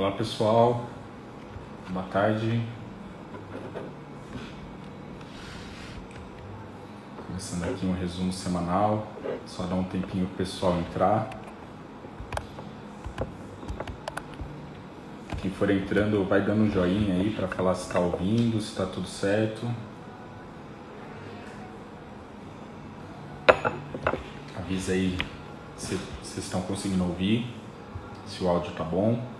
Olá pessoal, boa tarde. Começando aqui um resumo semanal, só dar um tempinho pro pessoal entrar. Quem for entrando, vai dando um joinha aí para falar se está ouvindo, se está tudo certo. Avisa aí se vocês estão conseguindo ouvir, se o áudio tá bom.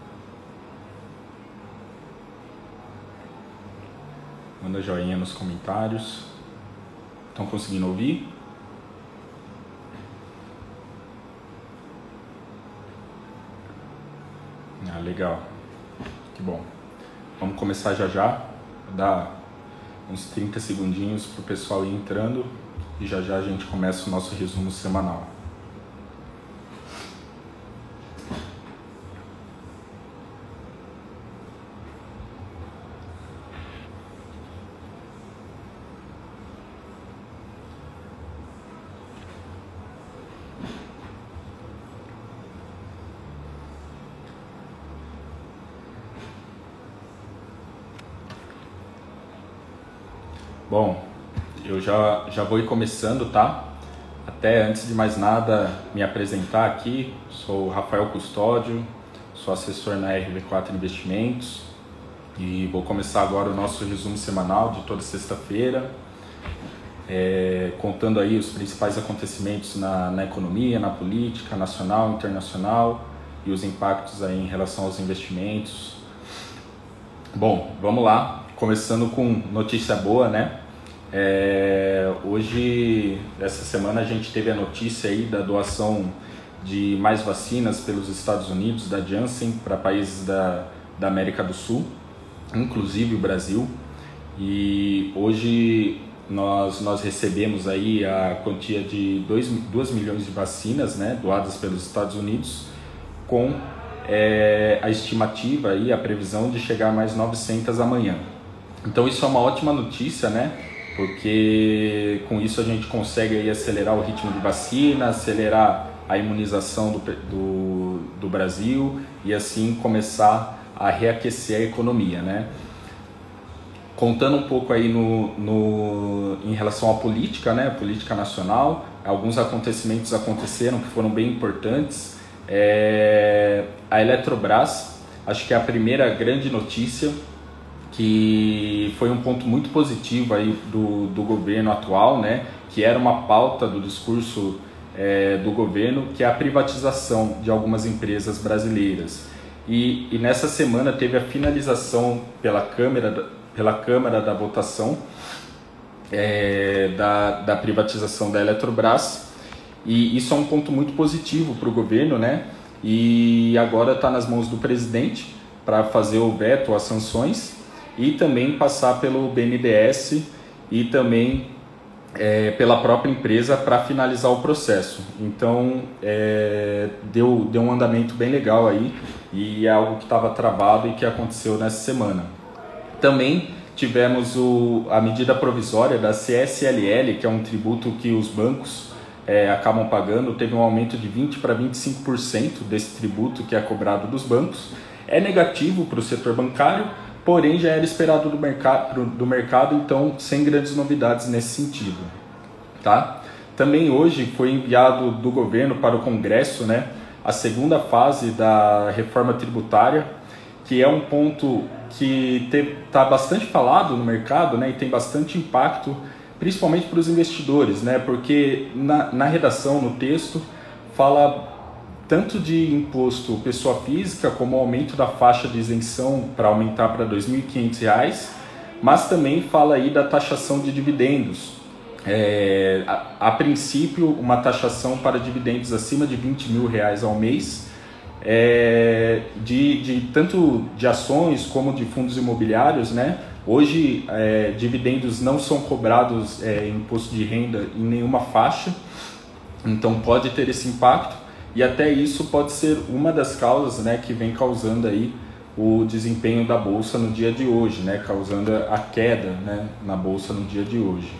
Manda joinha nos comentários. Estão conseguindo ouvir? Ah, legal. Que bom. Vamos começar já já. Vou dar uns 30 segundinhos para o pessoal ir entrando e já já a gente começa o nosso resumo semanal. Bom, eu já, já vou ir começando, tá? Até antes de mais nada, me apresentar aqui. Sou Rafael Custódio, sou assessor na RV4 Investimentos e vou começar agora o nosso resumo semanal de toda sexta-feira, é, contando aí os principais acontecimentos na, na economia, na política nacional, internacional e os impactos aí em relação aos investimentos. Bom, vamos lá, começando com notícia boa, né? É, hoje, essa semana, a gente teve a notícia aí da doação de mais vacinas pelos Estados Unidos, da Janssen, para países da, da América do Sul, inclusive o Brasil. E hoje nós, nós recebemos aí a quantia de 2 milhões de vacinas né, doadas pelos Estados Unidos, com é, a estimativa e a previsão de chegar a mais 900 amanhã. Então isso é uma ótima notícia, né? Porque com isso a gente consegue aí acelerar o ritmo de vacina, acelerar a imunização do, do, do Brasil e assim começar a reaquecer a economia, né? Contando um pouco aí no, no, em relação à política, né, política nacional, alguns acontecimentos aconteceram que foram bem importantes. É, a Eletrobras, acho que é a primeira grande notícia que foi um ponto muito positivo aí do, do governo atual, né, que era uma pauta do discurso é, do governo, que é a privatização de algumas empresas brasileiras. E, e nessa semana teve a finalização pela Câmara, pela Câmara da votação é, da, da privatização da Eletrobras, e isso é um ponto muito positivo para o governo, né? E agora está nas mãos do presidente para fazer o veto às sanções e também passar pelo BNDES e também é, pela própria empresa para finalizar o processo. Então, é, deu, deu um andamento bem legal aí e é algo que estava travado e que aconteceu nessa semana. Também tivemos o, a medida provisória da CSLL, que é um tributo que os bancos é, acabam pagando, teve um aumento de 20% para 25% desse tributo que é cobrado dos bancos. É negativo para o setor bancário, porém já era esperado do mercado, do mercado, então sem grandes novidades nesse sentido. Tá? Também hoje foi enviado do governo para o Congresso né, a segunda fase da reforma tributária, que é um ponto que está bastante falado no mercado né, e tem bastante impacto, principalmente para os investidores, né, porque na, na redação, no texto, fala tanto de imposto pessoa física, como aumento da faixa de isenção para aumentar para R$ 2.500, mas também fala aí da taxação de dividendos. É, a, a, princípio, uma taxação para dividendos acima de 20 mil reais ao mês, é, de, de, tanto de ações como de fundos imobiliários, né? Hoje, é, dividendos não são cobrados é, imposto de renda em nenhuma faixa, então pode ter esse impacto e até isso pode ser uma das causas né, que vem causando aí o desempenho da bolsa no dia de hoje, né, causando a queda né, na bolsa no dia de hoje.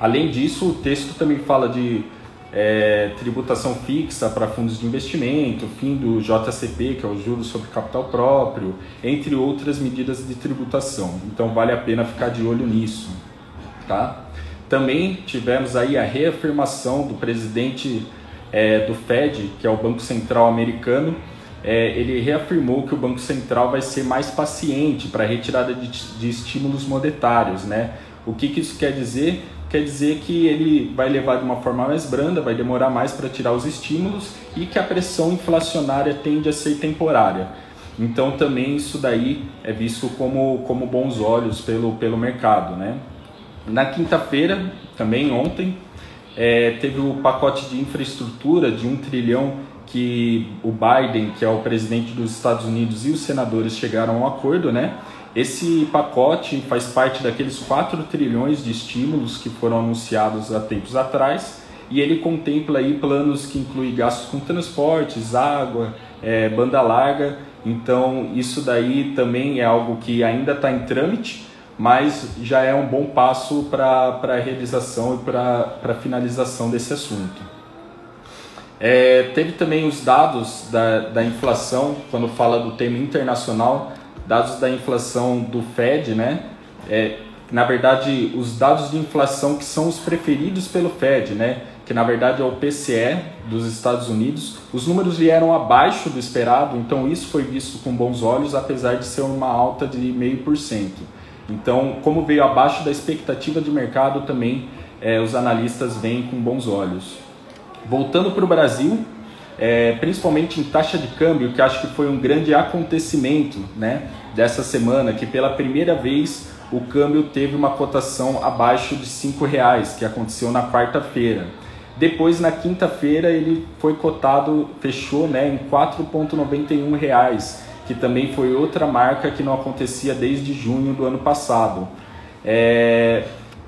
Além disso, o texto também fala de é, tributação fixa para fundos de investimento, fim do JCP, que é o juros sobre capital próprio, entre outras medidas de tributação. Então vale a pena ficar de olho nisso. Tá? Também tivemos aí a reafirmação do presidente é, do Fed, que é o Banco Central americano, é, ele reafirmou que o Banco Central vai ser mais paciente para a retirada de, de, estímulos monetários. Né? O que, que isso quer dizer? Quer dizer que ele vai levar de uma forma mais branda, vai demorar mais para tirar os estímulos e que a pressão inflacionária tende a ser temporária. Então também isso daí é visto como, como bons olhos pelo, pelo mercado. Né? Na quinta-feira, também ontem, é, teve o pacote de infraestrutura de um trilhão que o Biden, que é o presidente dos Estados Unidos, e os senadores chegaram a um acordo, né? Esse pacote faz parte daqueles 4 trilhões de estímulos que foram anunciados há tempos atrás e ele contempla aí planos que incluem gastos com transportes, água, é, banda larga. Então isso daí também é algo que ainda está em trâmite, mas já é um bom passo para a realização e para a finalização desse assunto. É, teve também os dados da, da inflação, quando fala do tema internacional, dados da inflação do Fed, né? É, na verdade, os dados de inflação que são os preferidos pelo Fed, né? Que na verdade é o PCE dos Estados Unidos. Os números vieram abaixo do esperado, então isso foi visto com bons olhos, apesar de ser uma alta de 0,5%. Então, como veio abaixo da expectativa de mercado, também é, os analistas veem com bons olhos. Voltando para o Brasil, é, principalmente em taxa de câmbio, que acho que foi um grande acontecimento né, dessa semana, que pela primeira vez o câmbio teve uma cotação abaixo de R$ reais, que aconteceu na quarta-feira. Depois, na quinta-feira, ele foi cotado, fechou né, em R$ 4,91 que também foi outra marca que não acontecia desde junho do ano passado. É,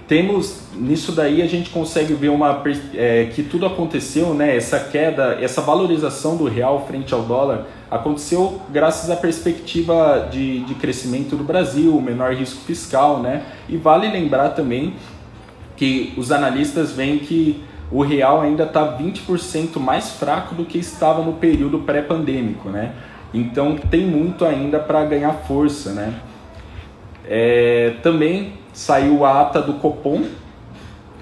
temos nisso daí a gente consegue ver uma é, que tudo aconteceu, né? Essa queda, essa valorização do real frente ao dólar aconteceu graças à perspectiva de, de crescimento do Brasil, menor risco fiscal, né? E vale lembrar também que os analistas veem que o real ainda está 20% mais fraco do que estava no período pré-pandêmico, né? Então tem muito ainda para ganhar força, né? É, também saiu a ata do Copom,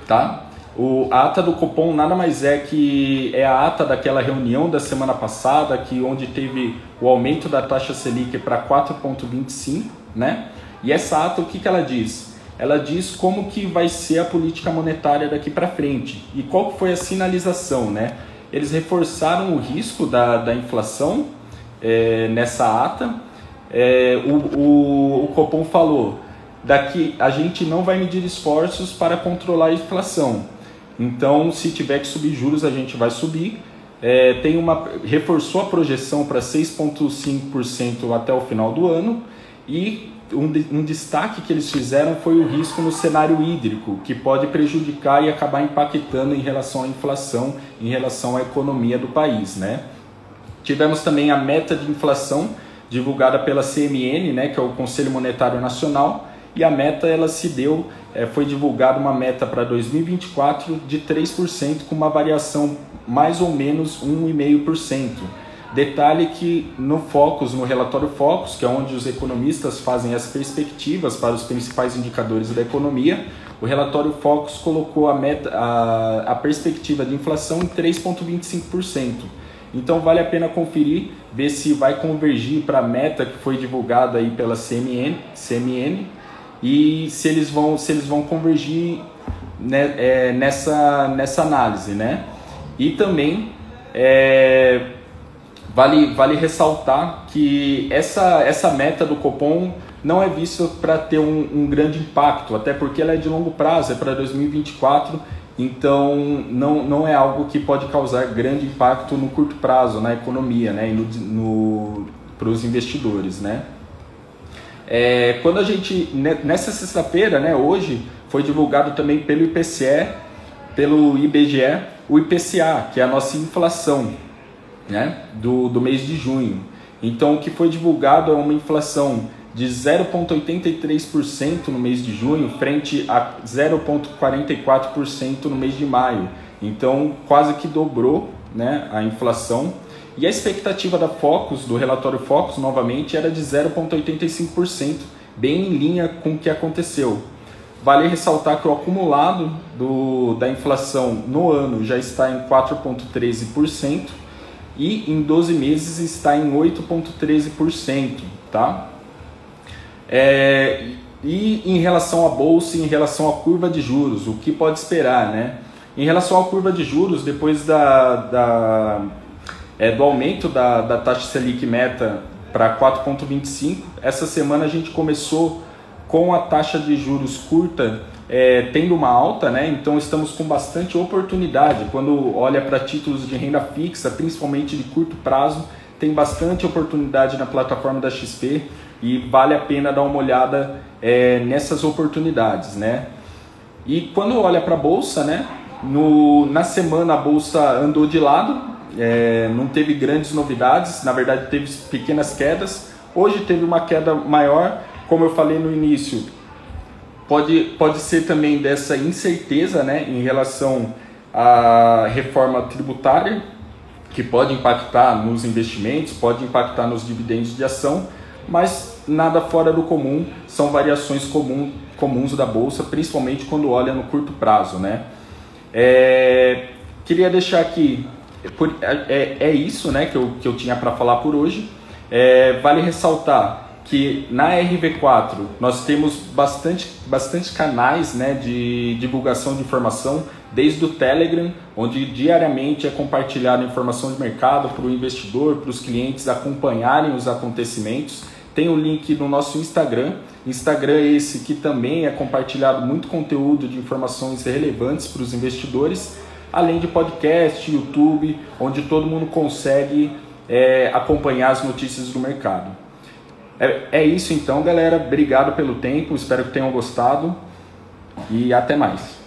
tá? O, a ata do Copom nada mais é que é a ata daquela reunião da semana passada, que onde teve o aumento da taxa Selic para 4,25, né? E essa ata, o que, que ela diz? Ela diz como que vai ser a política monetária daqui para frente. E qual foi a sinalização, né? Eles reforçaram o risco da, da inflação é, nessa ata. É, o, o, o Copom falou daqui a gente não vai medir esforços para controlar a inflação. Então, se tiver que subir juros, a gente vai subir. É, tem uma reforçou a projeção para 6,5% até o final do ano e um, um, destaque que eles fizeram foi o risco no cenário hídrico, que pode prejudicar e acabar impactando em relação à inflação, em relação à economia do país, né? Tivemos também a meta de inflação divulgada pela CMN, né, que é o Conselho Monetário Nacional, e a meta ela se deu, é, foi divulgada uma meta para 2024 de 3%, com uma variação mais ou menos 1,5%. Detalhe que no Focus, no relatório Focus, que é onde os economistas fazem as perspectivas para os principais indicadores da economia, o relatório Focus colocou a, meta, a, a perspectiva de inflação em 3,25%. Então vale a pena conferir, ver se vai convergir para a meta que foi divulgada aí pela CMN, CMN e se eles vão, se eles vão convergir né, é, nessa, nessa análise. Né? E também é, vale, vale ressaltar que essa, essa meta do Copom não é vista para ter um, um grande impacto, até porque ela é de longo prazo, é para 2024 então, não, não é algo que pode causar grande impacto no curto prazo na economia né, e no, no, para os investidores. Né? É, quando a gente, nessa sexta-feira, né, hoje, foi divulgado também pelo IPCE, pelo IBGE, o IPCA, que é a nossa inflação né, do, do mês de junho. Então, o que foi divulgado é uma inflação de 0,83% no mês de junho, frente a 0,44% no mês de maio. Então, quase que dobrou né, a inflação. E a expectativa da Focus, do relatório Focus, novamente, era de 0,85%, bem em linha com o que aconteceu. Vale ressaltar que o acumulado do, da inflação no ano já está em 4,13% e em 12 meses está em 8,13%. Tá? É, e em relação à bolsa, em relação à curva de juros, o que pode esperar? Né? Em relação à curva de juros, depois da, da é, do aumento da, da taxa Selic meta para 4,25, essa semana a gente começou com a taxa de juros curta é, tendo uma alta, né? então estamos com bastante oportunidade. Quando olha para títulos de renda fixa, principalmente de curto prazo, tem bastante oportunidade na plataforma da XP e vale a pena dar uma olhada é, nessas oportunidades. Né? E quando olha para a bolsa, né? No, na semana a bolsa andou de lado, é, não teve grandes novidades, na verdade teve pequenas quedas. Hoje teve uma queda maior, como eu falei no início, pode, pode ser também dessa incerteza né, em relação à reforma tributária, que pode impactar nos investimentos, pode impactar nos dividendos de ação, mas nada fora do comum, são variações comum, comuns da bolsa, principalmente quando olha no curto prazo. Né? É, queria deixar aqui, é, é, é, isso né, que, eu, que eu tinha para falar por hoje. É, vale ressaltar que na RV4 nós temos bastante, bastante canais né, de divulgação de informação, desde o Telegram, onde diariamente é compartilhada informação de mercado para o investidor, para os clientes acompanharem os acontecimentos. Tem o um link no nosso Instagram, Instagram esse que também é compartilhado muito conteúdo de informações relevantes para os investidores, além de podcast, YouTube, onde todo mundo consegue é, acompanhar as notícias do mercado. É, é isso então, galera. Obrigado pelo tempo. Espero que tenham gostado. E até mais.